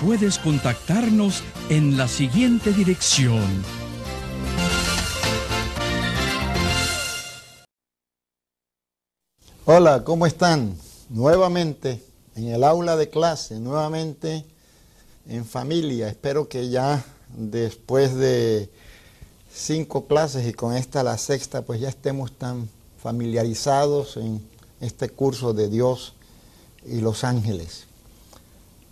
puedes contactarnos en la siguiente dirección. Hola, ¿cómo están? Nuevamente en el aula de clase, nuevamente en familia. Espero que ya después de cinco clases y con esta la sexta, pues ya estemos tan familiarizados en este curso de Dios y los ángeles.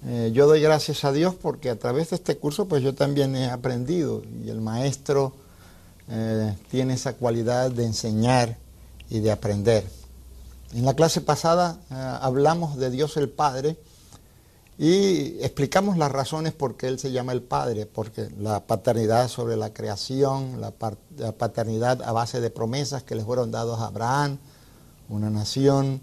Eh, yo doy gracias a Dios porque a través de este curso pues yo también he aprendido y el maestro eh, tiene esa cualidad de enseñar y de aprender. En la clase pasada eh, hablamos de Dios el Padre y explicamos las razones por qué Él se llama el Padre, porque la paternidad sobre la creación, la, la paternidad a base de promesas que le fueron dados a Abraham, una nación,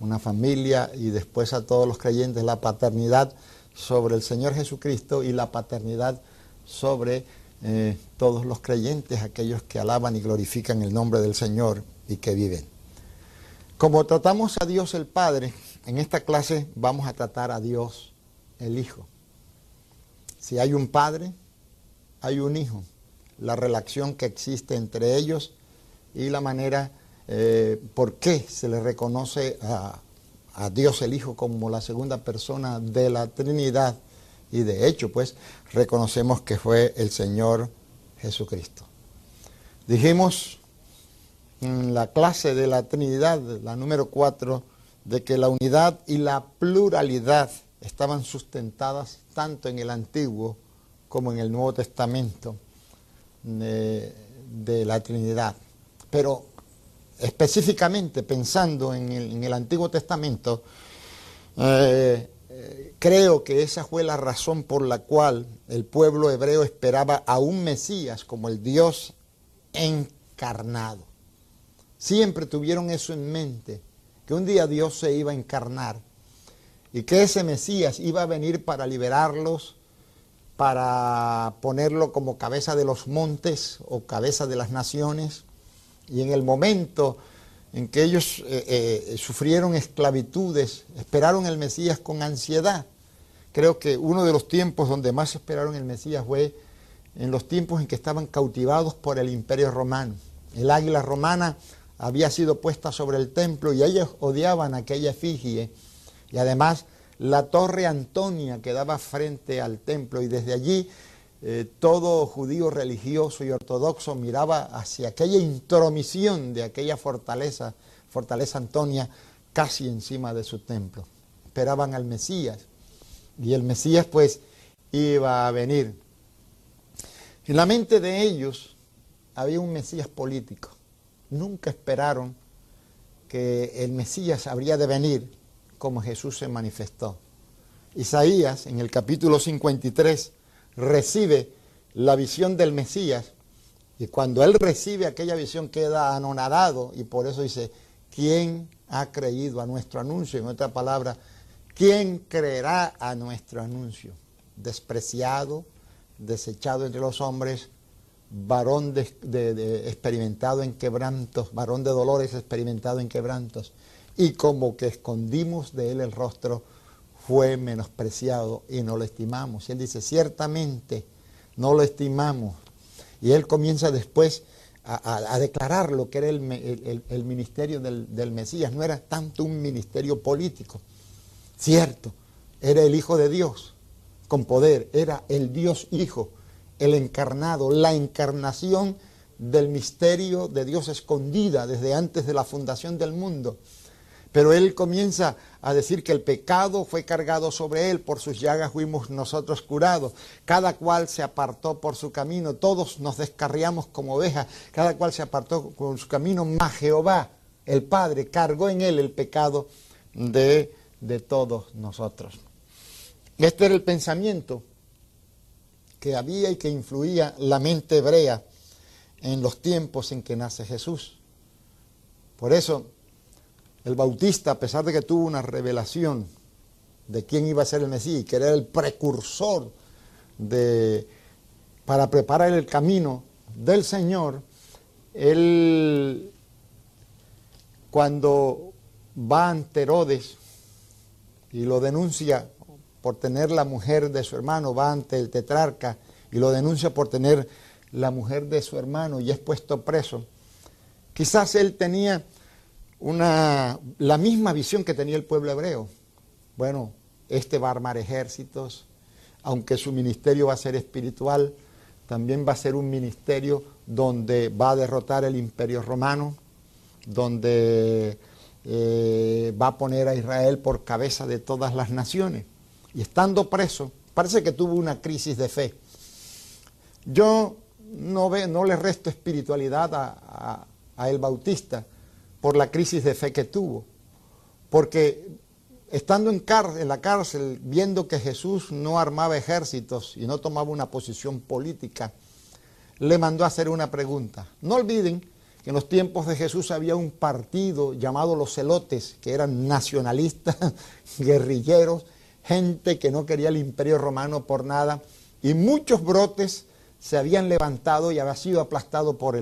una familia y después a todos los creyentes la paternidad sobre el Señor Jesucristo y la paternidad sobre eh, todos los creyentes, aquellos que alaban y glorifican el nombre del Señor y que viven. Como tratamos a Dios el Padre, en esta clase vamos a tratar a Dios el Hijo. Si hay un Padre, hay un Hijo. La relación que existe entre ellos y la manera eh, por qué se le reconoce a, Dios el Hijo como la segunda persona de la Trinidad. Y de hecho, pues, reconocemos que fue el Señor Jesucristo. Dijimos en la clase de la Trinidad, la número 4, de que la unidad y la pluralidad estaban sustentadas tanto en el Antiguo como en el Nuevo Testamento de, de la Trinidad. Pero específicamente pensando en el, Antiguo Testamento, eh, creo que esa fue la razón por la cual el pueblo hebreo esperaba a un Mesías como el Dios encarnado. Siempre tuvieron eso en mente, que un día Dios se iba a encarnar y que ese Mesías iba a venir para liberarlos, para ponerlo como cabeza de los montes o cabeza de las naciones y en el momento en que ellos eh, eh, sufrieron esclavitudes, esperaron el Mesías con ansiedad. Creo que uno de los tiempos donde más esperaron el Mesías fue en los tiempos en que estaban cautivados por el imperio romano. El águila romana había sido puesta sobre el templo y ellos odiaban aquella efigie. Y además la torre Antonia que daba frente al templo y desde allí eh, todo judío religioso y ortodoxo miraba hacia aquella intromisión de aquella fortaleza, fortaleza Antonia, casi encima de su templo. Esperaban al Mesías y el Mesías pues iba a venir. En la mente de ellos había un Mesías político. Nunca esperaron que el Mesías habría de venir como Jesús se manifestó. Isaías en el capítulo 53 recibe la visión del Mesías y cuando él recibe aquella visión queda anonadado y por eso dice, ¿quién ha creído a nuestro anuncio? En otra palabra, ¿quién creerá a nuestro anuncio? Despreciado, desechado entre los hombres, varón experimentado en quebrantos, varón de dolores experimentado en quebrantos, y como que escondimos de él el rostro, fue menospreciado y no lo estimamos. Y él dice, ciertamente no lo estimamos. Y él comienza después a, declarar lo que era el, ministerio del, del, Mesías. No era tanto un ministerio político. Cierto, era el Hijo de Dios con poder, era el Dios Hijo, el encarnado, la encarnación del misterio de Dios escondida desde antes de la fundación del mundo Pero él comienza a decir que el pecado fue cargado sobre él, por sus llagas fuimos nosotros curados. Cada cual se apartó por su camino, todos nos descarriamos como ovejas, cada cual se apartó por su camino, mas Jehová, el Padre, cargó en él el pecado de, de todos nosotros. Este era el pensamiento que había y que influía la mente hebrea en los tiempos en que nace Jesús. Por eso el Bautista, a pesar de que tuvo una revelación de quién iba a ser el Mesías, que era el precursor de, para preparar el camino del Señor, él cuando va ante Herodes y lo denuncia por tener la mujer de su hermano, va ante el tetrarca y lo denuncia por tener la mujer de su hermano y es puesto preso, quizás él tenía una, la misma visión que tenía el pueblo hebreo. Bueno, este va a armar ejércitos, aunque su ministerio va a ser espiritual, también va a ser un ministerio donde va a derrotar el imperio romano, donde eh, va a poner a Israel por cabeza de todas las naciones. Y estando preso, parece que tuvo una crisis de fe. Yo no, ve, no le resto espiritualidad a, a el Bautista, por la crisis de fe que tuvo. Porque estando en, la cárcel, viendo que Jesús no armaba ejércitos y no tomaba una posición política, le mandó a hacer una pregunta. No olviden que en los tiempos de Jesús había un partido llamado los celotes, que eran nacionalistas, guerrilleros, gente que no quería el imperio romano por nada, y muchos brotes se habían levantado y había sido aplastado por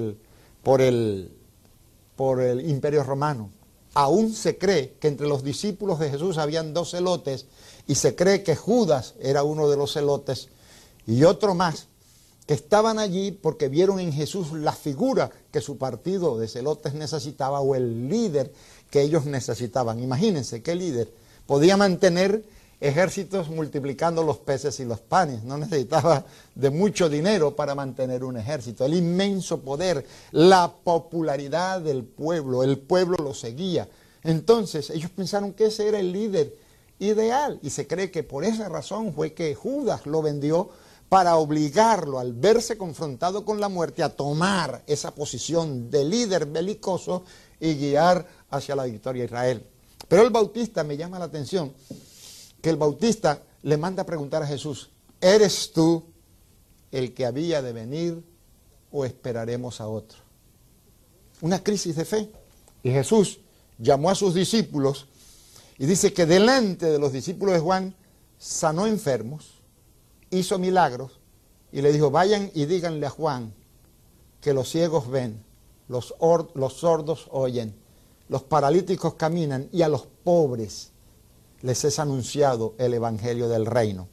por el, por el imperio romano. Aún se cree que entre los discípulos de Jesús habían dos celotes y se cree que Judas era uno de los celotes y otro más que estaban allí porque vieron en Jesús la figura que su partido de celotes necesitaba o el líder que ellos necesitaban. Imagínense qué líder podía mantener ejércitos multiplicando los peces y los panes. No necesitaba de mucho dinero para mantener un ejército. El inmenso poder, la popularidad del pueblo, el pueblo lo seguía. Entonces ellos pensaron que ese era el líder ideal y se cree que por esa razón fue que Judas lo vendió para obligarlo al verse confrontado con la muerte a tomar esa posición de líder belicoso y guiar hacia la victoria a Israel. Pero el Bautista me llama la atención que el Bautista le manda a preguntar a Jesús, ¿eres tú el que había de venir o esperaremos a otro? Una crisis de fe. Y Jesús llamó a sus discípulos y dice que delante de los discípulos de Juan sanó enfermos, hizo milagros y le dijo, vayan y díganle a Juan que los ciegos ven, los, los sordos oyen, los paralíticos caminan y a los pobres les es anunciado el Evangelio del Reino.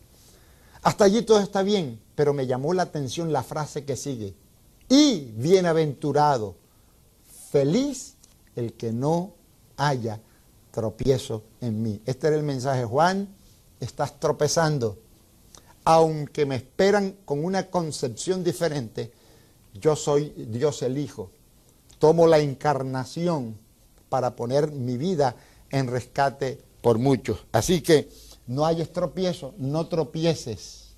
Hasta allí todo está bien, pero me llamó la atención la frase que sigue. Y bienaventurado, feliz el que no haya tropiezo en mí. Este era el mensaje, Juan, estás tropezando. Aunque me esperan con una concepción diferente, yo soy Dios el Hijo. Tomo la encarnación para poner mi vida en rescate por muchos. Así que no hay estropiezo, no tropieces.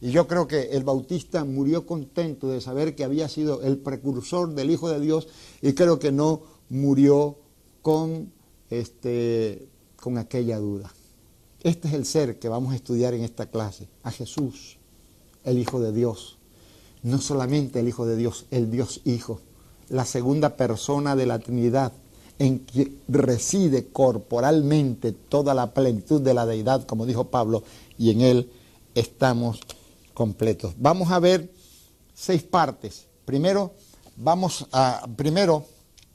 Y yo creo que el Bautista murió contento de saber que había sido el precursor del Hijo de Dios y creo que no murió con, este, con aquella duda. Este es el ser que vamos a estudiar en esta clase, a Jesús, el Hijo de Dios. No solamente el Hijo de Dios, el Dios Hijo, la segunda persona de la Trinidad, en que reside corporalmente toda la plenitud de la deidad, como dijo Pablo, y en él estamos completos. Vamos a ver seis partes. Primero vamos a, primero,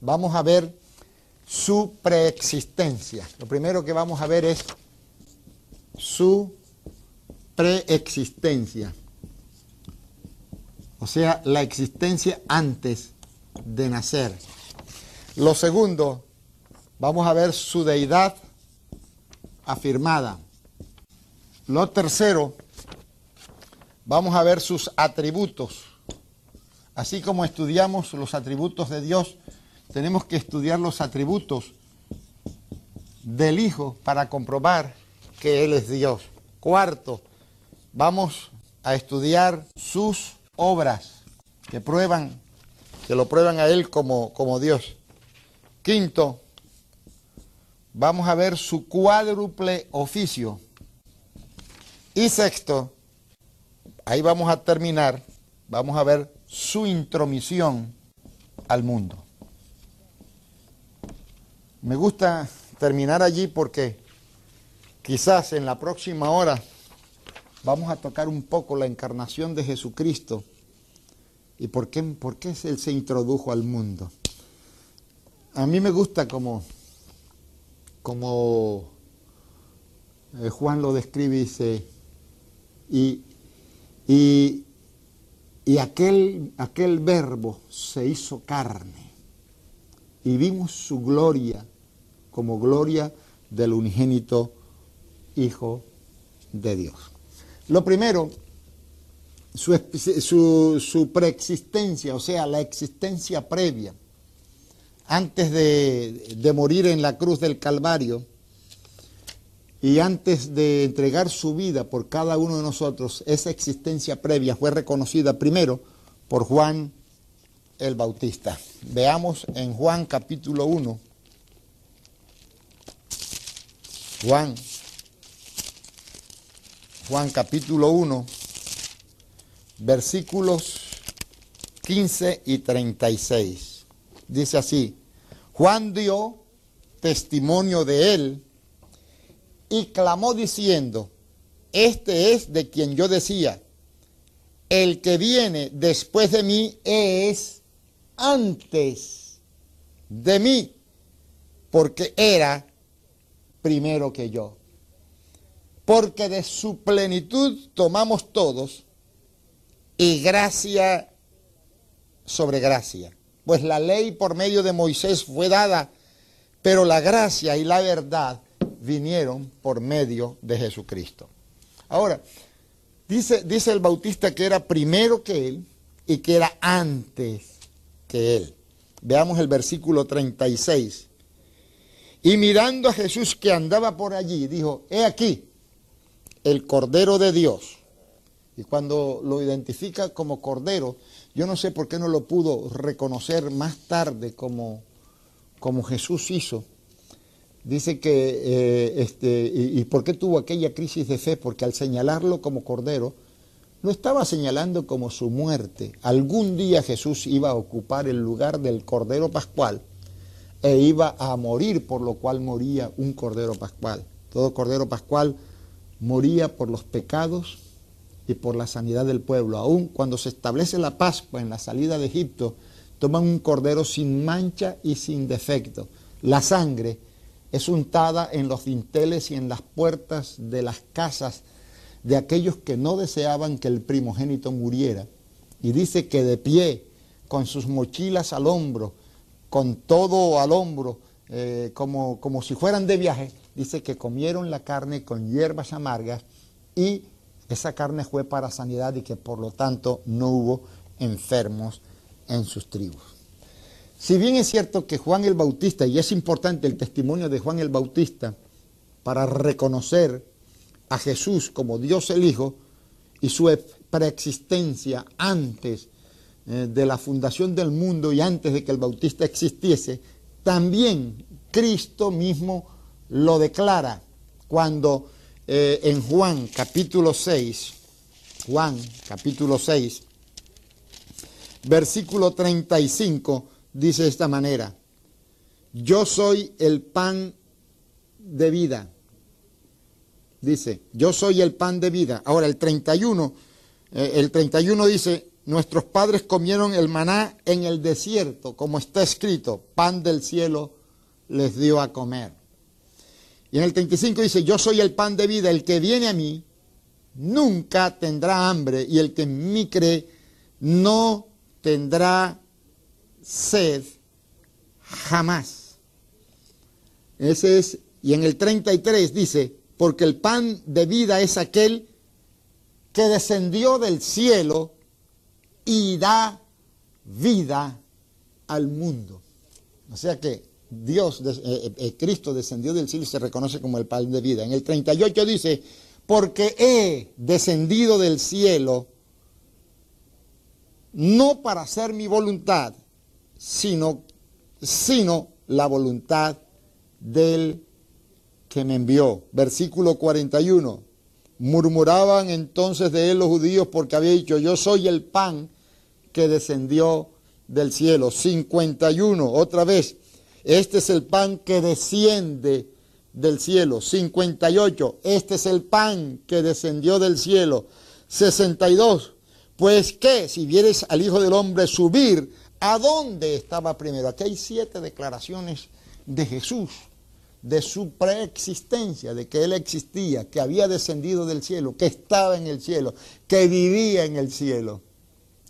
vamos a ver su preexistencia. Lo primero que vamos a ver es su preexistencia. O sea, la existencia antes de nacer. Lo segundo, vamos a ver su deidad afirmada. Lo tercero, vamos a ver sus atributos. Así como estudiamos los atributos de Dios, tenemos que estudiar los atributos del Hijo para comprobar que Él es Dios. Cuarto, vamos a estudiar sus obras que prueban, que lo prueban a Él como, como Dios. Quinto, vamos a ver su cuádruple oficio. Y sexto, ahí vamos a terminar, vamos a ver su intromisión al mundo. Me gusta terminar allí porque quizás en la próxima hora vamos a tocar un poco la encarnación de Jesucristo y por qué, por qué Él se introdujo al mundo. A mí me gusta como, eh, Juan lo describe y dice, y, y, y aquel, aquel verbo se hizo carne y vimos su gloria como gloria del unigénito Hijo de Dios. Lo primero, su, su, preexistencia, o sea, la existencia previa, antes de, morir en la cruz del Calvario y antes de entregar su vida por cada uno de nosotros, esa existencia previa fue reconocida primero por Juan el Bautista. Veamos en Juan capítulo 1, Juan, Juan capítulo 1, versículos 15 y 36. Dice así, Juan dio testimonio de él y clamó diciendo, este es de quien yo decía, el que viene después de mí es antes de mí, porque era primero que yo. Porque de su plenitud tomamos todos y gracia sobre gracia. Pues la ley por medio de Moisés fue dada, pero la gracia y la verdad vinieron por medio de Jesucristo. Ahora, dice, dice el bautista que era primero que él y que era antes que él. Veamos el versículo 36. Y mirando a Jesús que andaba por allí, dijo, he aquí el Cordero de Dios. Y cuando lo identifica como Cordero, yo no sé por qué no lo pudo reconocer más tarde como, como Jesús hizo. Dice que, eh, este, y, y, por qué tuvo aquella crisis de fe? Porque al señalarlo como Cordero, no estaba señalando como su muerte. Algún día Jesús iba a ocupar el lugar del Cordero Pascual e iba a morir, por lo cual moría un Cordero Pascual. Todo Cordero Pascual moría por los pecados y por la sanidad del pueblo. Aún cuando se establece la Pascua en la salida de Egipto, toman un cordero sin mancha y sin defecto. La sangre es untada en los dinteles y en las puertas de las casas de aquellos que no deseaban que el primogénito muriera. Y dice que de pie, con sus mochilas al hombro, con todo al hombro, eh, como, como si fueran de viaje, dice que comieron la carne con hierbas amargas y esa carne fue para sanidad y que por lo tanto no hubo enfermos en sus tribus. Si bien es cierto que Juan el Bautista, y es importante el testimonio de Juan el Bautista para reconocer a Jesús como Dios el Hijo y su preexistencia antes eh, de la fundación del mundo y antes de que el Bautista existiese, también Cristo mismo lo declara cuando eh, en Juan capítulo 6, Juan capítulo 6, versículo 35, dice de esta manera, yo soy el pan de vida. Dice, yo soy el pan de vida. Ahora el 31, eh, el 31 dice, Nuestros padres comieron el maná en el desierto, como está escrito, pan del cielo les dio a comer. Y en el 35 dice, yo soy el pan de vida, el que viene a mí nunca tendrá hambre y el que en mí cree no tendrá sed jamás. Ese es, y en el 33 dice, porque el pan de vida es aquel que descendió del cielo y da vida al mundo. O sea que Dios, eh, eh, eh, Cristo descendió del cielo y se reconoce como el pan de vida. En el 38 dice, porque he descendido del cielo no para hacer mi voluntad, sino, sino la voluntad del que me envió. Versículo 41. Murmuraban entonces de él los judíos porque había dicho, yo soy el pan que descendió del cielo. 51, otra vez, este es el pan que desciende del cielo. 58, este es el pan que descendió del cielo. 62, pues que si vieres al Hijo del Hombre subir, ¿a dónde estaba primero? Aquí hay siete declaraciones de Jesús, de su preexistencia, de que Él existía, que había descendido del cielo, que estaba en el cielo, que vivía en el cielo.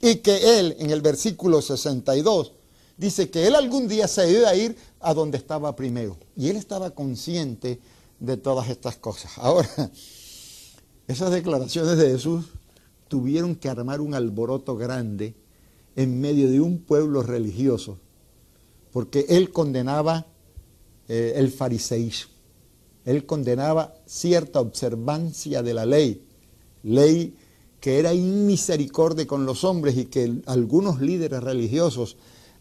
Y que Él, en el versículo 62, dice que Él algún día se iba a ir a donde estaba primero. Y Él estaba consciente de todas estas cosas. Ahora, esas declaraciones de Jesús tuvieron que armar un alboroto grande en medio de un pueblo religioso, porque Él condenaba eh, el fariseísmo. Él condenaba cierta observancia de la ley, ley que era inmisericordia con los hombres y que algunos líderes religiosos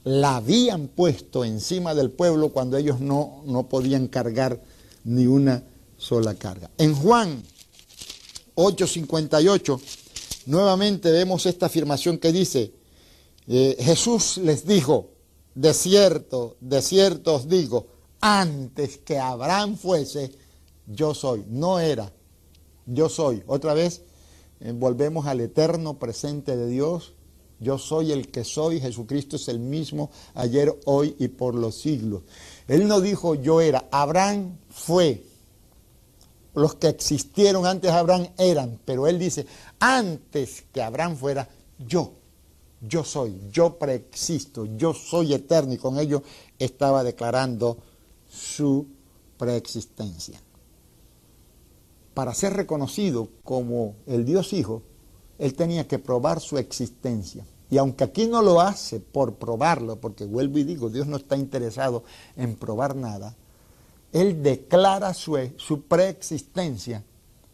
la habían puesto encima del pueblo cuando ellos no, no podían cargar ni una sola carga. En Juan 8:58, nuevamente vemos esta afirmación que dice, eh, Jesús les dijo, de cierto, de cierto os digo, antes que Abraham fuese, yo soy. No era, yo soy. Otra vez, eh, volvemos al eterno presente de Dios. Yo soy el que soy, Jesucristo es el mismo ayer, hoy y por los siglos. Él no dijo yo era, Abraham fue. Los que existieron antes de Abraham eran, pero él dice, antes que Abraham fuera, yo, yo soy, yo preexisto, yo soy eterno y con ello estaba declarando su preexistencia. Para ser reconocido como el Dios Hijo, él tenía que probar su existencia. Y aunque aquí no lo hace por probarlo, porque vuelvo y digo, Dios no está interesado en probar nada, Él declara su, su preexistencia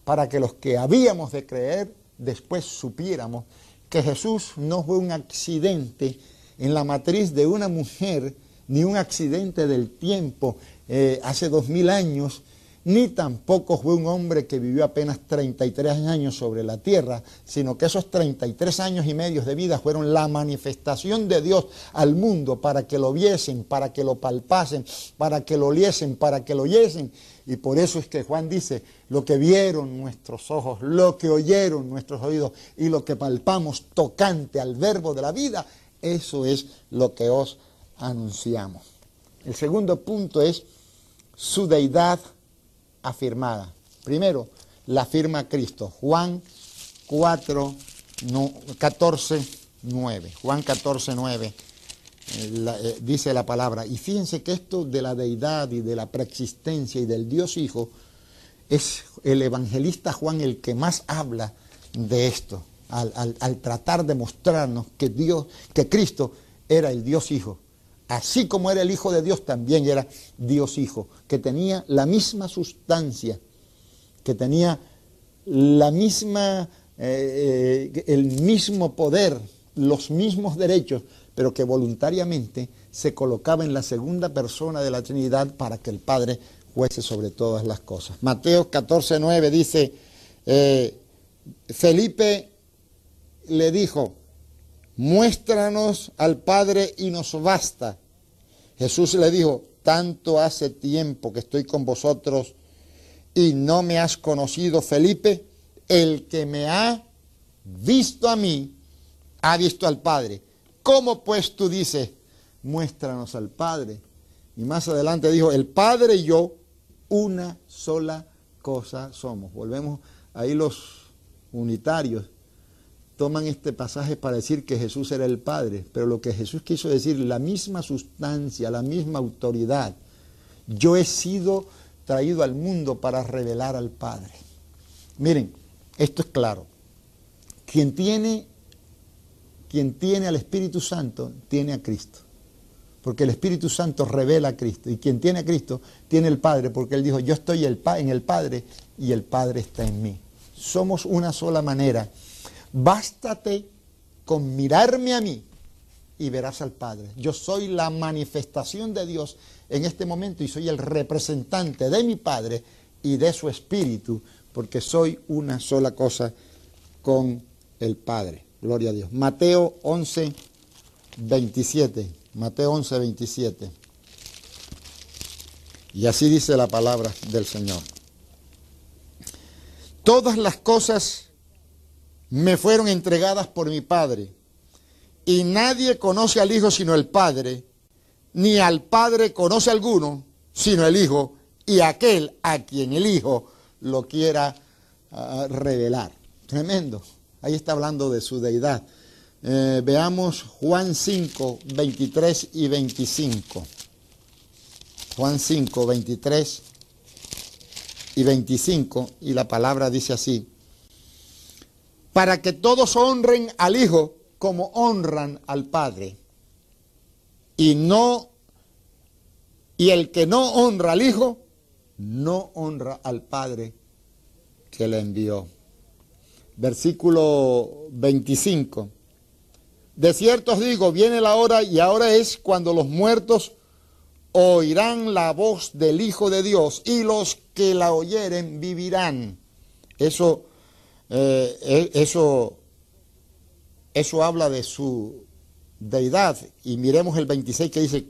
para que los que habíamos de creer después supiéramos que Jesús no fue un accidente en la matriz de una mujer, ni un accidente del tiempo eh, hace dos mil años, ni tampoco fue un hombre que vivió apenas 33 años sobre la tierra, sino que esos 33 años y medio de vida fueron la manifestación de Dios al mundo para que lo viesen, para que lo palpasen, para que lo oliesen, para que lo oyesen. Y por eso es que Juan dice, lo que vieron nuestros ojos, lo que oyeron nuestros oídos y lo que palpamos tocante al verbo de la vida, eso es lo que os anunciamos. El segundo punto es su deidad afirmada. Primero, la afirma Cristo. Juan 4, 14, 9. Juan 14, 9 eh, eh, dice la palabra. Y fíjense que esto de la deidad y de la preexistencia y del Dios Hijo es el evangelista Juan el que más habla de esto, al, al tratar de mostrarnos que Dios, que Cristo era el Dios Hijo así como era el Hijo de Dios, también era Dios Hijo, que tenía la misma sustancia, que tenía la misma, eh, eh, el mismo poder, los mismos derechos, pero que voluntariamente se colocaba en la segunda persona de la Trinidad para que el Padre fuese sobre todas las cosas. Mateo 14, 9 dice, eh, Felipe le dijo, muéstranos al Padre y nos basta. Jesús le dijo, tanto hace tiempo que estoy con vosotros y no me has conocido, Felipe, el que me ha visto a mí, ha visto al Padre. ¿Cómo pues tú dices, muéstranos al Padre? Y más adelante dijo, el Padre y yo, una sola cosa somos. Volvemos ahí los unitarios toman este pasaje para decir que Jesús era el Padre, pero lo que Jesús quiso decir, la misma sustancia, la misma autoridad. Yo he sido traído al mundo para revelar al Padre. Miren, esto es claro. Quien tiene, quien tiene al Espíritu Santo, tiene a Cristo. porque el Espíritu Santo revela a Cristo. Y quien tiene a Cristo tiene el Padre, porque Él dijo, yo estoy en el Padre y el Padre está en mí. Somos una sola manera. Bástate con mirarme a mí y verás al Padre. Yo soy la manifestación de Dios en este momento y soy el representante de mi Padre y de su Espíritu, porque soy una sola cosa con el Padre. Gloria a Dios. Mateo 11, 27. Mateo 11, 27. Y así dice la palabra del Señor. Todas las cosas me fueron entregadas por mi Padre, y nadie conoce al Hijo sino el Padre, ni al Padre conoce alguno sino el Hijo, y aquel a quien el Hijo lo quiera ah, revelar. Tremendo. Ahí está hablando de su deidad. Eh, veamos Juan 5, 23 y 25. Juan 5, 23 y 25, y la palabra dice así, para que todos honren al Hijo como honran al Padre, y no, y el que no honra al Hijo, no honra al Padre que le envió. Versículo 25. De cierto os digo, viene la hora y ahora es cuando los muertos oirán la voz del Hijo de Dios y los que la oyeren vivirán. Eso, eh, e, eso, eso habla de su deidad. Y miremos el 26 que dice,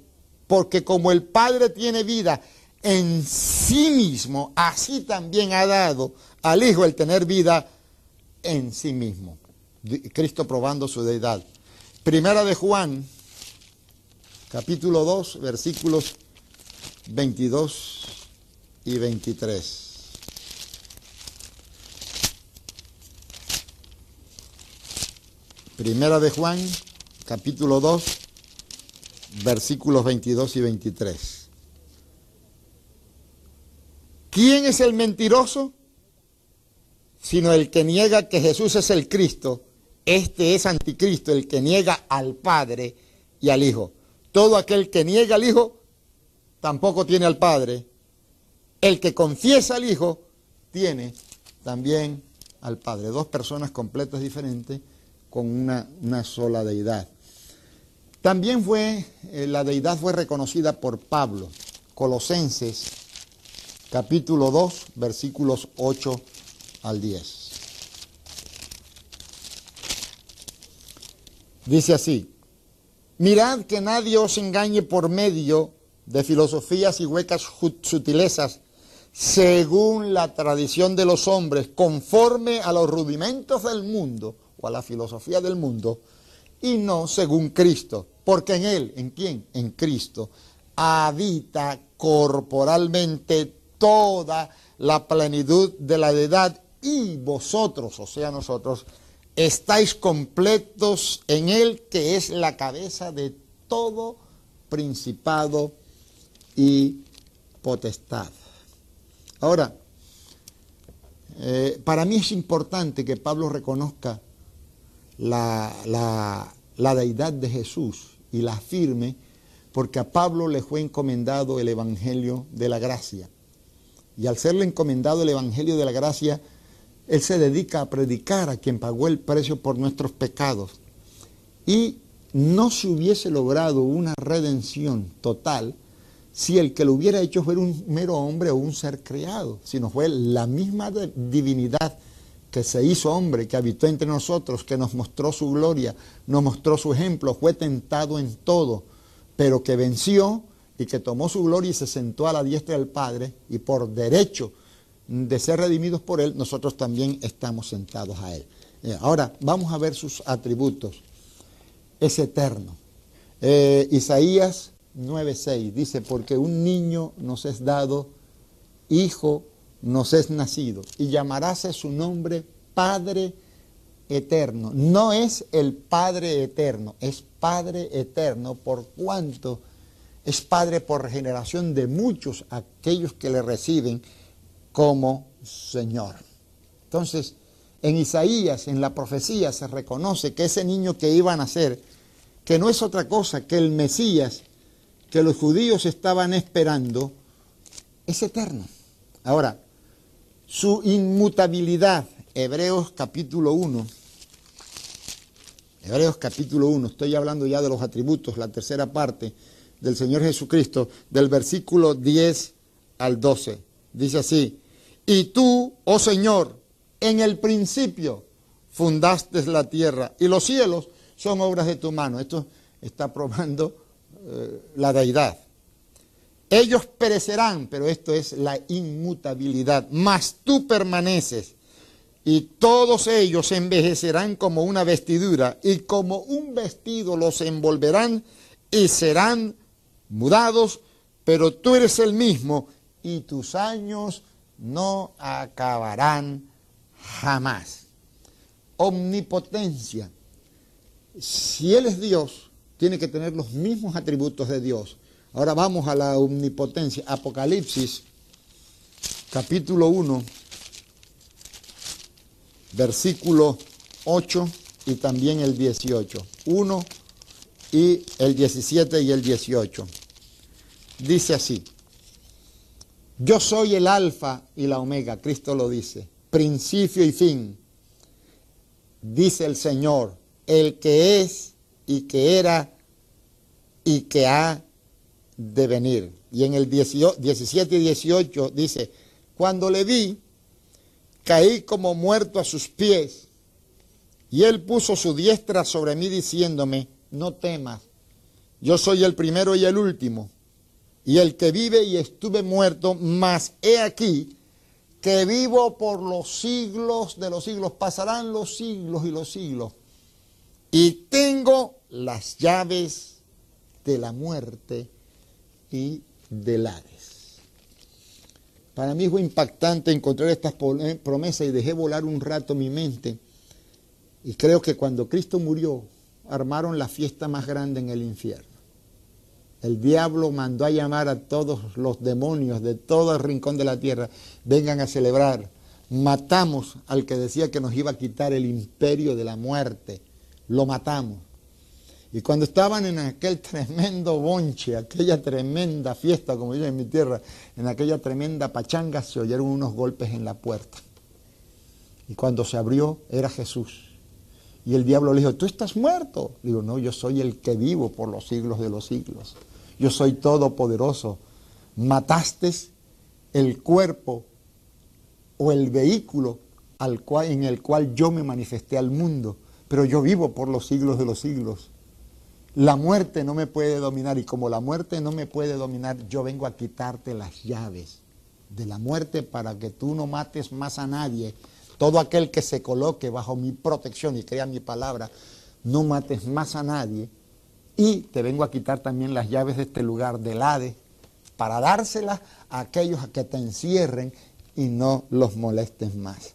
porque como el Padre tiene vida en sí mismo, así también ha dado al Hijo el tener vida en sí mismo. Cristo probando su deidad. Primera de Juan, capítulo 2, versículos 22 y 23. Primera de Juan, capítulo 2, versículos 22 y 23. ¿Quién es el mentiroso? Sino el que niega que Jesús es el Cristo este es anticristo, el que niega al Padre y al Hijo. Todo aquel que niega al Hijo tampoco tiene al Padre. El que confiesa al Hijo tiene también al Padre. Dos personas completas diferentes con una, sola deidad. También fue, eh, la deidad fue reconocida por Pablo. Colosenses capítulo 2, versículos 8 al 10. Dice así, mirad que nadie os engañe por medio de filosofías y huecas sutilezas, según la tradición de los hombres, conforme a los rudimentos del mundo o a la filosofía del mundo, y no según Cristo, porque en Él, ¿en quién? En Cristo, habita corporalmente toda la plenitud de la deidad y vosotros, o sea nosotros, estáis completos en Él, que es la cabeza de todo principado y potestad. Ahora, eh, para mí es importante que Pablo reconozca la, la deidad de Jesús y la afirme, porque a Pablo le fue encomendado el Evangelio de la Gracia. Y al serle encomendado el Evangelio de la Gracia, él se dedica a predicar a quien pagó el precio por nuestros pecados. Y no se hubiese logrado una redención total si el que lo hubiera hecho fuera un mero hombre o un ser creado, sino fue la misma divinidad que se hizo hombre, que habitó entre nosotros, que nos mostró su gloria, nos mostró su ejemplo, fue tentado en todo, pero que venció y que tomó su gloria y se sentó a la diestra del Padre y por derecho de ser redimidos por Él, nosotros también estamos sentados a Él. Eh, ahora, vamos a ver sus atributos. Es eterno. Eh, Isaías 9:6 dice, porque un niño nos es dado, hijo nos es nacido, y llamaráse su nombre Padre Eterno. No es el Padre Eterno, es Padre Eterno, por cuanto es Padre por generación de muchos aquellos que le reciben como Señor. Entonces, en Isaías, en la profecía, se reconoce que ese niño que iba a nacer, que no es otra cosa que el Mesías, que los judíos estaban esperando es eterno. Ahora, su inmutabilidad, Hebreos capítulo 1, Hebreos capítulo 1, estoy hablando ya de los atributos, la tercera parte del Señor Jesucristo, del versículo 10 al 12. Dice así, y tú, oh Señor, en el principio fundaste la tierra y los cielos son obras de tu mano. Esto está probando eh, la deidad. Ellos perecerán, pero esto es la inmutabilidad, mas tú permaneces y todos ellos envejecerán como una vestidura y como un vestido los envolverán y serán mudados, pero tú eres el mismo y tus años no acabarán jamás. Omnipotencia. Si Él es Dios, tiene que tener los mismos atributos de Dios. Ahora vamos a la omnipotencia. Apocalipsis, capítulo 1, versículo 8 y también el 18. 1 y el 17 y el 18. Dice así, yo soy el alfa y la omega, Cristo lo dice, principio y fin, dice el Señor, el que es y que era y que ha de venir. Y en el 17 y 18 dice, cuando le vi, caí como muerto a sus pies, y él puso su diestra sobre mí diciéndome, no temas, yo soy el primero y el último, y el que vive y estuve muerto, mas he aquí que vivo por los siglos de los siglos, pasarán los siglos y los siglos, y tengo las llaves de la muerte y del Hades. Para mí fue impactante encontrar estas eh, promesas y dejé volar un rato mi mente. Y creo que cuando Cristo murió, armaron la fiesta más grande en el infierno. El diablo mandó a llamar a todos los demonios de todo el rincón de la tierra, vengan a celebrar. Matamos al que decía que nos iba a quitar el imperio de la muerte. Lo matamos. Y cuando estaban en aquel tremendo bonche, aquella tremenda fiesta, como yo en mi tierra, en aquella tremenda pachanga, se oyeron unos golpes en la puerta. Y cuando se abrió, era Jesús. Y el diablo le dijo, tú estás muerto. Le digo, no, yo soy el que vivo por los siglos de los siglos. Yo soy todopoderoso. Mataste el cuerpo o el vehículo en el cual yo me manifesté al mundo, pero yo vivo por los siglos de los siglos. La muerte no me puede dominar y como la muerte no me puede dominar, yo vengo a quitarte las llaves de la muerte para que tú no mates más a nadie. Todo aquel que se coloque bajo mi protección y crea mi palabra, no mates más a nadie. Y te vengo a quitar también las llaves de este lugar del Hades para dárselas a aquellos que te encierren y no los molestes más.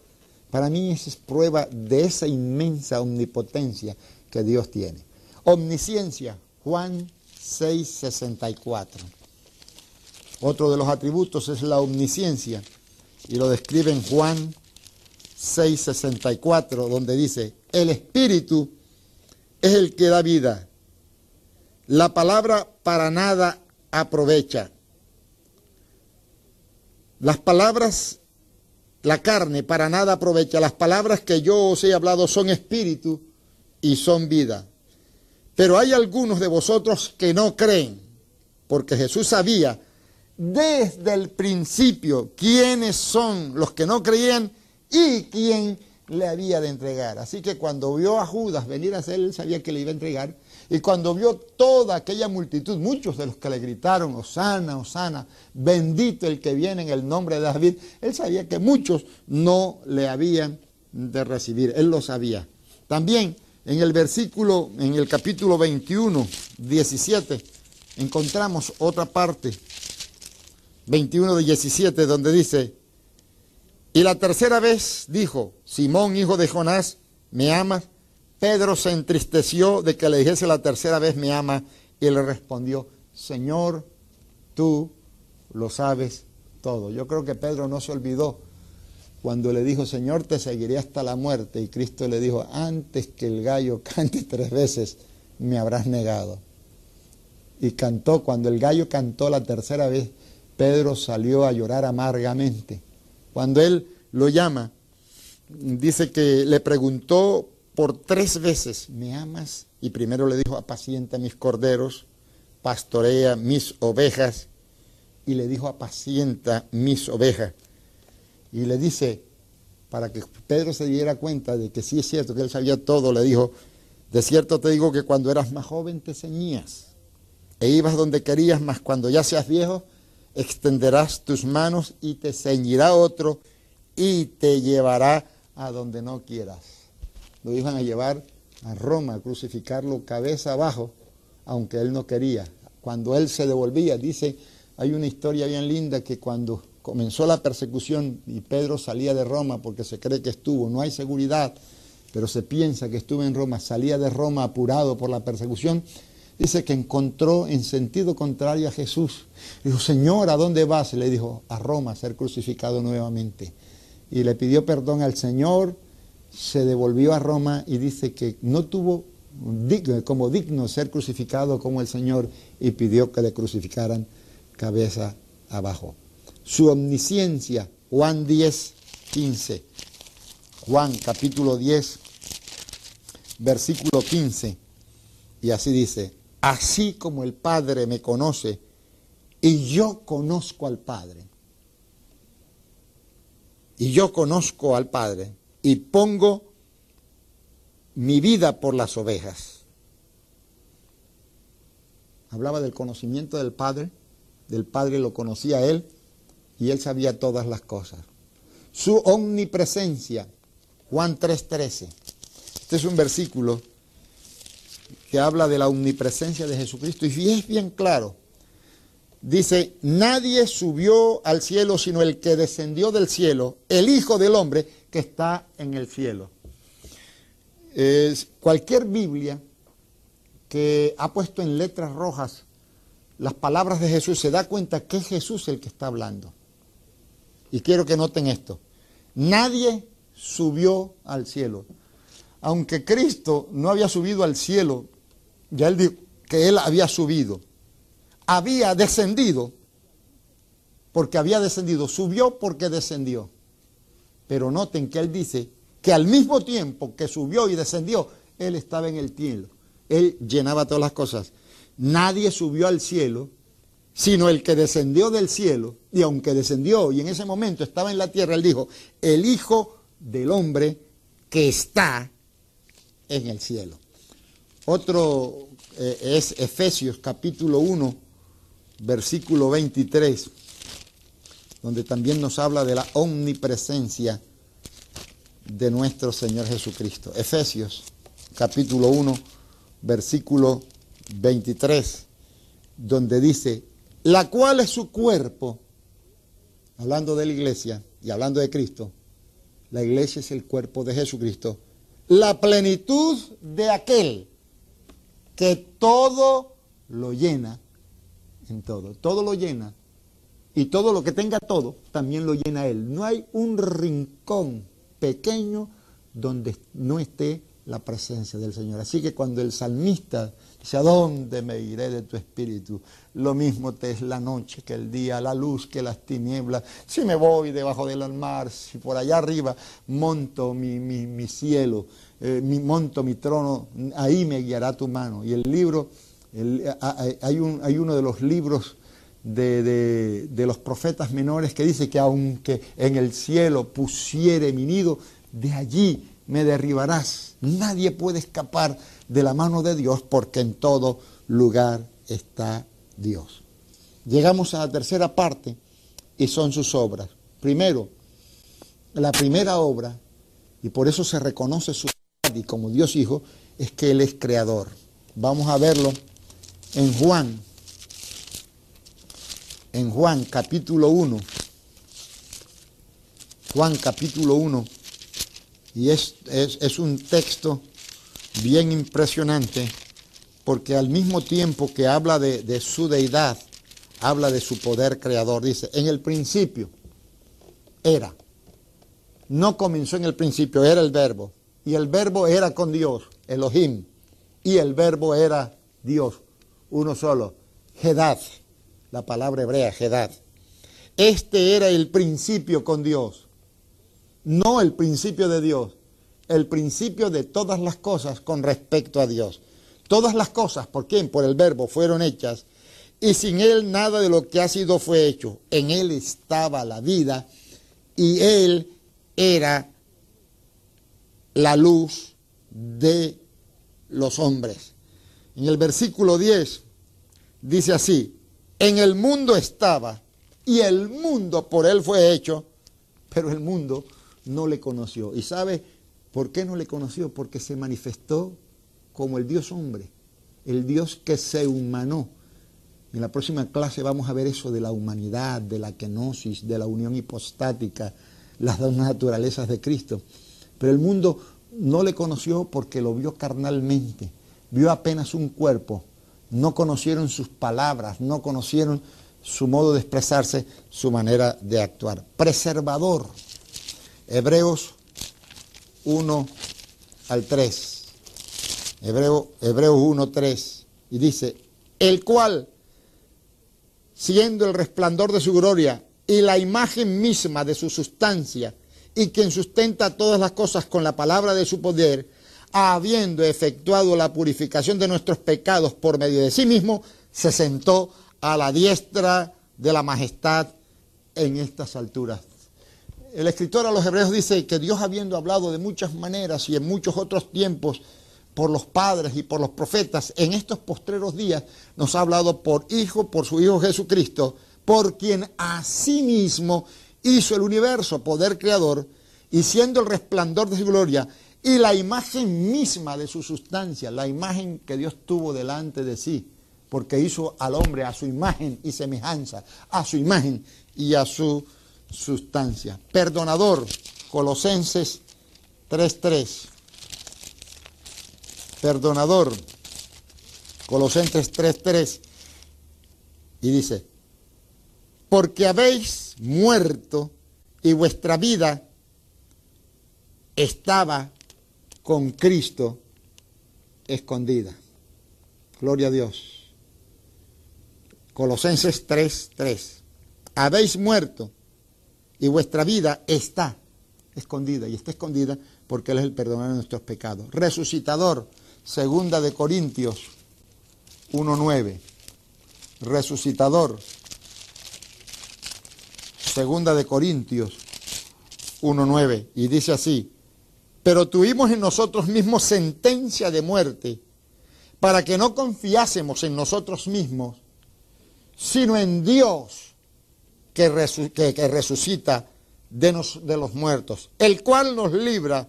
Para mí esa es prueba de esa inmensa omnipotencia que Dios tiene. Omnisciencia, Juan 6:64. Otro de los atributos es la omnisciencia y lo describe en Juan 6:64, donde dice, el Espíritu es el que da vida. La palabra para nada aprovecha. Las palabras, la carne para nada aprovecha. Las palabras que yo os he hablado son espíritu y son vida. Pero hay algunos de vosotros que no creen, porque Jesús sabía desde el principio quiénes son los que no creían y quién le había de entregar. Así que cuando vio a Judas venir a él sabía que le iba a entregar. Y cuando vio toda aquella multitud, muchos de los que le gritaron, Osana, Osana, bendito el que viene en el nombre de David, él sabía que muchos no le habían de recibir. Él lo sabía. También en el versículo, en el capítulo 21, 17, encontramos otra parte, 21 de 17, donde dice, y la tercera vez dijo, Simón, hijo de Jonás, ¿me amas? Pedro se entristeció de que le dijese la tercera vez, ¿me ama? Y le respondió, Señor, tú lo sabes todo. Yo creo que Pedro no se olvidó cuando le dijo, Señor, te seguiré hasta la muerte, y Cristo le dijo, antes que el gallo cante tres veces, me habrás negado. y cantó. Cuando el gallo cantó la tercera vez, Pedro salió a llorar amargamente. Cuando él lo llama, dice que le preguntó por tres veces, ¿me amas? Y primero le dijo, apacienta mis corderos, pastorea mis ovejas. Y le dijo, apacienta mis ovejas. Y le dice, para que Pedro se diera cuenta de que sí es cierto, que él sabía todo, le dijo, de cierto te digo que cuando eras más joven te ceñías e ibas donde querías, mas cuando ya seas viejo, extenderás tus manos y te ceñirá otro y te llevará a donde no quieras. Lo iban a llevar a Roma, a crucificarlo cabeza abajo, aunque él no quería. Cuando él se devolvía, dice, hay una historia bien linda que cuando comenzó la persecución y Pedro salía de Roma porque se cree que estuvo, no hay seguridad, pero se piensa que estuvo en Roma, salía de Roma apurado por la persecución, dice que encontró en sentido contrario a Jesús. Dijo, Señor, ¿a dónde vas? Le dijo, a Roma, a ser crucificado nuevamente. Y le pidió perdón al Señor, se devolvió a Roma y dice que no tuvo como digno ser crucificado como el Señor y pidió que le crucificaran cabeza abajo. Su omnisciencia, Juan 10, 15. Juan capítulo 10, versículo 15. Y así dice, así como el Padre me conoce y yo conozco al Padre. Y yo conozco al Padre y pongo mi vida por las ovejas. Hablaba del conocimiento del Padre, del Padre lo conocía él y él sabía todas las cosas. Su omnipresencia, Juan 3:13. Este es un versículo que habla de la omnipresencia de Jesucristo y es bien claro. Dice, nadie subió al cielo sino el que descendió del cielo, el Hijo del Hombre que está en el cielo. cualquier Biblia que ha puesto en letras rojas las palabras de Jesús se da cuenta que es Jesús el que está hablando. Y quiero que noten esto. Nadie subió al cielo. Aunque Cristo no había subido al cielo ya él dijo que él había subido, había descendido, porque había descendido, subió porque descendió. Pero noten que él dice que al mismo tiempo que subió y descendió, él estaba en el cielo. Él llenaba todas las cosas. Nadie subió al cielo, sino el que descendió del cielo. Y aunque descendió y en ese momento estaba en la tierra, él dijo, el Hijo del Hombre que está en el cielo. Otro eh, es Efesios capítulo 1, versículo 23, donde también nos habla de la omnipresencia de nuestro Señor Jesucristo. Efesios capítulo 1, versículo 23, donde dice, la cual es su cuerpo, hablando de la iglesia y hablando de Cristo, la iglesia es el cuerpo de Jesucristo, la plenitud de aquel que todo lo llena en todo. Todo lo llena. Y todo lo que tenga todo, también lo llena Él. No hay un rincón pequeño donde no esté la presencia del Señor. Así que cuando el salmista dice, ¿a dónde me iré de tu espíritu? Lo mismo te es la noche que el día, la luz que las tinieblas. Si me voy debajo del mar, si por allá arriba monto mi, mi cielo, eh, mi monto, mi trono, ahí me guiará tu mano. Y el libro, hay, un, hay, uno de los libros de, de, los profetas menores que dice que aunque en el cielo pusiere mi nido, de allí me derribarás. Nadie puede escapar de la mano de Dios porque en todo lugar está Dios. Llegamos a la tercera parte y son sus obras. Primero, la primera obra, y por eso se reconoce su y como Dios Hijo es que Él es creador. Vamos a verlo en Juan, en Juan capítulo 1. Juan capítulo 1. Y es, es, un texto bien impresionante porque al mismo tiempo que habla de, su deidad, habla de su poder creador. Dice, en el principio era. No comenzó en el principio, era el verbo y el verbo era con Dios, Elohim, y el verbo era Dios, uno solo. Gedad, la palabra hebrea, Gedad. Este era el principio con Dios, no el principio de Dios, el principio de todas las cosas con respecto a Dios. Todas las cosas, ¿por quién? Por el verbo, fueron hechas, y sin Él nada de lo que ha sido fue hecho. En Él estaba la vida, y Él era la luz de los hombres. En el versículo 10 dice así, en el mundo estaba y el mundo por él fue hecho, pero el mundo no le conoció. ¿Y sabe por qué no le conoció? Porque se manifestó como el Dios hombre, el Dios que se humanó. En la próxima clase vamos a ver eso de la humanidad, de la kenosis, de la unión hipostática, las dos naturalezas de Cristo. Pero el mundo no le conoció porque lo vio carnalmente, vio apenas un cuerpo, no conocieron sus palabras, no conocieron su modo de expresarse, su manera de actuar. Preservador. Hebreos 1 al 3. Hebreo, Hebreos 1, 3. Y dice, el cual, siendo el resplandor de su gloria y la imagen misma de su sustancia, y quien sustenta todas las cosas con la palabra de su poder, habiendo efectuado la purificación de nuestros pecados por medio de sí mismo, se sentó a la diestra de la majestad en estas alturas. El escritor a los hebreos dice que Dios habiendo hablado de muchas maneras y en muchos otros tiempos por los padres y por los profetas, en estos postreros días nos ha hablado por Hijo, por su Hijo Jesucristo, por quien asimismo hizo el universo, poder creador, y siendo el resplandor de su gloria y la imagen misma de su sustancia, la imagen que Dios tuvo delante de sí, porque hizo al hombre a su imagen y semejanza, a su imagen y a su sustancia. Perdonador, Colosenses 3.3. Perdonador, Colosenses 3.3. Y dice, porque habéis muerto y vuestra vida estaba con Cristo escondida. Gloria a Dios. Colosenses 3, 3. Habéis muerto y vuestra vida está escondida y está escondida porque Él es el perdonador de nuestros pecados. Resucitador, segunda de Corintios 1.9. Resucitador, segunda de Corintios 1.9. Y dice así, pero tuvimos en nosotros mismos sentencia de muerte para que no confiásemos en nosotros mismos, sino en Dios que, resucita de, los muertos, el cual nos libra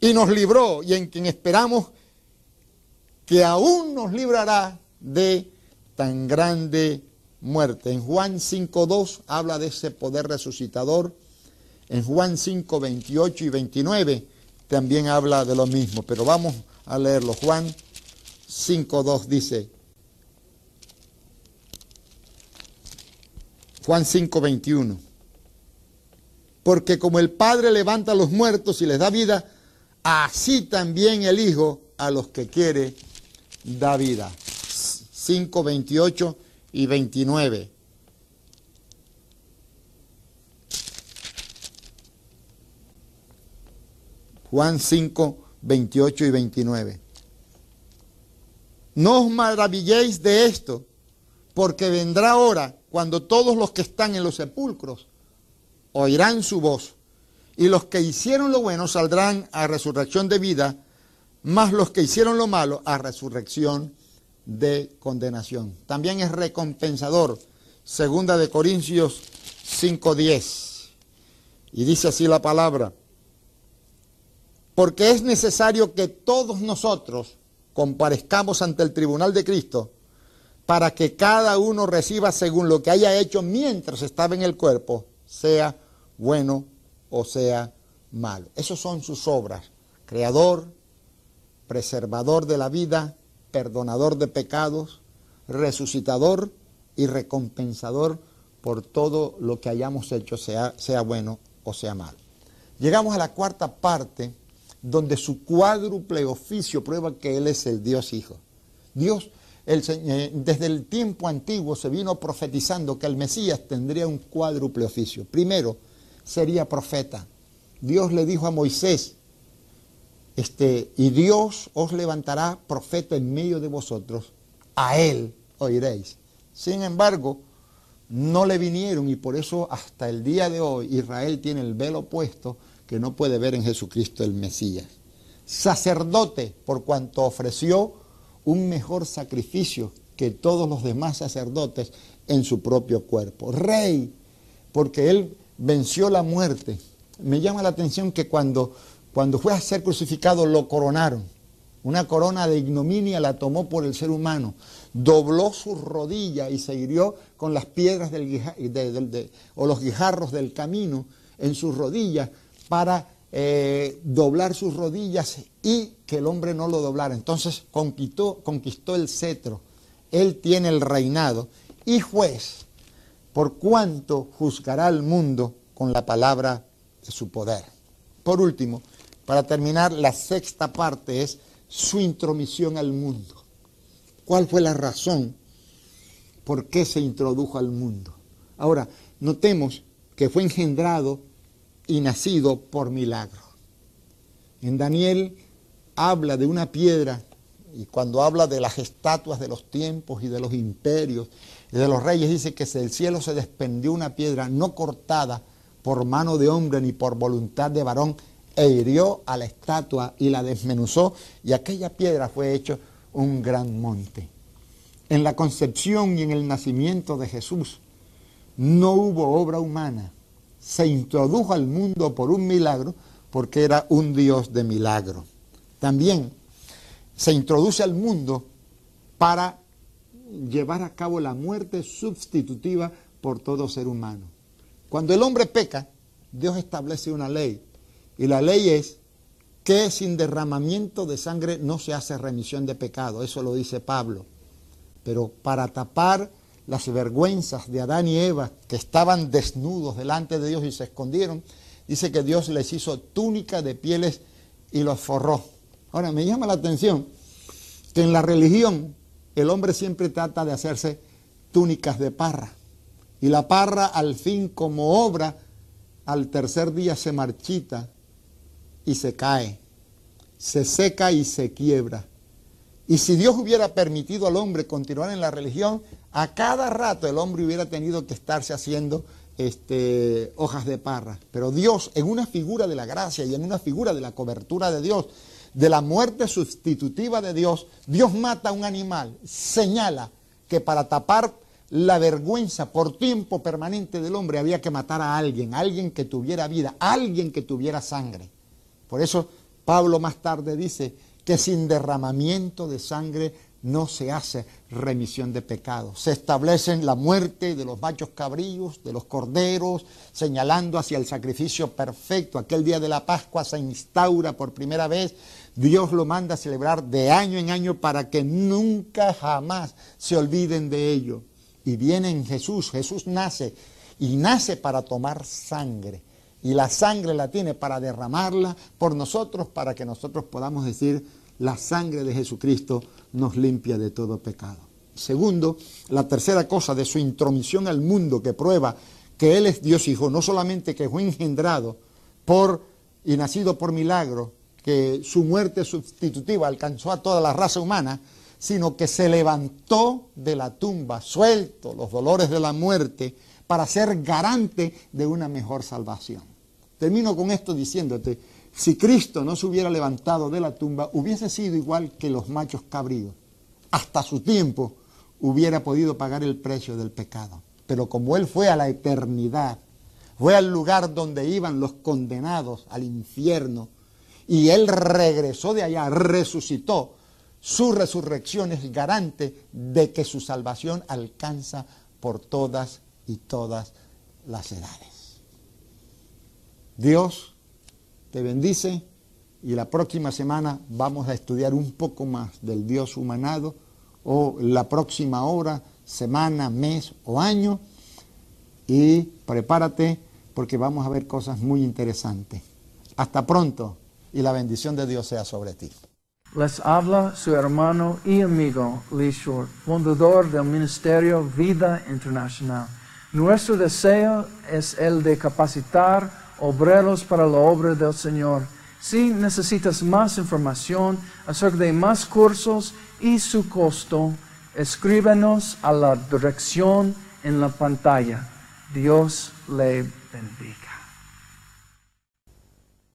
y nos libró y en quien esperamos que aún nos librará de tan grande muerte. En Juan 5.2 habla de ese poder resucitador. En Juan 5, 28 y 29 también habla de lo mismo, pero vamos a leerlo. Juan 5.2 dice, Juan 5, 21. Porque como el Padre levanta a los muertos y les da vida, así también el Hijo a los que quiere da vida. 5, 28 y 29. Juan 5, 28 y 29. No os maravilléis de esto, porque vendrá hora cuando todos los que están en los sepulcros oirán su voz, y los que hicieron lo bueno saldrán a resurrección de vida, más los que hicieron lo malo a resurrección de condenación. También es recompensador, segunda de Corintios 5:10. Y dice así la palabra, porque es necesario que todos nosotros comparezcamos ante el tribunal de Cristo para que cada uno reciba según lo que haya hecho mientras estaba en el cuerpo, sea bueno o sea malo. Esas son sus obras. Creador, preservador de la vida, perdonador de pecados, resucitador y recompensador por todo lo que hayamos hecho, sea, sea bueno o sea malo. Llegamos a la cuarta parte, donde su cuádruple oficio prueba que Él es el Dios Hijo. Dios eh, desde el tiempo antiguo se vino profetizando que el Mesías tendría un cuádruple oficio. Primero, sería profeta. Dios le dijo a Moisés, este, y Dios os levantará profeta en medio de vosotros, a él oiréis. Sin embargo, no le vinieron y por eso hasta el día de hoy Israel tiene el velo puesto que no puede ver en Jesucristo el Mesías. Sacerdote por cuanto ofreció un mejor sacrificio que todos los demás sacerdotes en su propio cuerpo. Rey porque él venció la muerte. Me llama la atención que cuando, cuando fue a ser crucificado lo coronaron. Una corona de ignominia la tomó por el ser humano dobló su rodilla y se hirió con las piedras del, o los guijarros del camino en sus rodillas para eh, doblar sus rodillas y que el hombre no lo doblara. Entonces conquistó, conquistó el cetro. Él tiene el reinado y juez, por cuanto juzgará al mundo con la palabra de su poder. Por último, para terminar, la sexta parte es su intromisión al mundo. ¿Cuál fue la razón por qué se introdujo al mundo? Ahora, notemos que fue engendrado y nacido por milagro. En Daniel habla de una piedra y cuando habla de las estatuas de los tiempos y de los imperios y de los reyes, dice que del cielo se desprendió una piedra no cortada por mano de hombre ni por voluntad de varón, e hirió a la estatua y la desmenuzó, y aquella piedra fue hecha un gran monte. En la concepción y en el nacimiento de Jesús no hubo obra humana. Se introdujo al mundo por un milagro porque era un Dios de milagro. También se introduce al mundo para llevar a cabo la muerte sustitutiva por todo ser humano. Cuando el hombre peca, Dios establece una ley. Y la ley es que sin derramamiento de sangre no se hace remisión de pecado, eso lo dice Pablo. Pero para tapar las vergüenzas de Adán y Eva, que estaban desnudos delante de Dios y se escondieron, dice que Dios les hizo túnica de pieles y los forró. Ahora, me llama la atención que en la religión el hombre siempre trata de hacerse túnicas de parra. Y la parra al fin como obra, al tercer día se marchita y se cae, se seca y se quiebra. Y si Dios hubiera permitido al hombre continuar en la religión, a cada rato el hombre hubiera tenido que estarse haciendo este, hojas de parra. Pero Dios, en una figura de la gracia y en una figura de la cobertura de Dios, de la muerte sustitutiva de Dios, Dios mata a un animal, señala que para tapar la vergüenza por tiempo permanente del hombre había que matar a alguien, alguien que tuviera vida, alguien que tuviera sangre. Por eso Pablo más tarde dice que sin derramamiento de sangre no se hace remisión de pecados. Se establecen la muerte de los machos cabrillos, de los corderos, señalando hacia el sacrificio perfecto. Aquel día de la Pascua se instaura por primera vez. Dios lo manda a celebrar de año en año para que nunca jamás se olviden de ello. Y viene en Jesús, Jesús nace y nace para tomar sangre y la sangre la tiene para derramarla por nosotros, para que nosotros podamos decir, la sangre de Jesucristo nos limpia de todo pecado. Segundo, la tercera cosa de su intromisión al mundo que prueba que Él es Dios Hijo, no solamente que fue engendrado por y nacido por milagro, que su muerte sustitutiva alcanzó a toda la raza humana, sino que se levantó de la tumba, suelto los dolores de la muerte, para ser garante de una mejor salvación. Termino con esto diciéndote, si Cristo no se hubiera levantado de la tumba, hubiese sido igual que los machos cabríos. Hasta su tiempo hubiera podido pagar el precio del pecado. Pero como Él fue a la eternidad, fue al lugar donde iban los condenados al infierno, y Él regresó de allá, resucitó, su resurrección es garante de que su salvación alcanza por todas y todas las edades. Dios te bendice y la próxima semana vamos a estudiar un poco más del Dios humanado o la próxima hora, semana, mes o año y prepárate porque vamos a ver cosas muy interesantes. Hasta pronto y la bendición de Dios sea sobre ti. Les habla su hermano y amigo Lee Short, fundador del Ministerio Vida Internacional. Nuestro deseo es el de capacitar obreros para la obra del Señor. Si necesitas más información acerca de más cursos y su costo, escríbenos a la dirección en la pantalla. Dios le bendiga.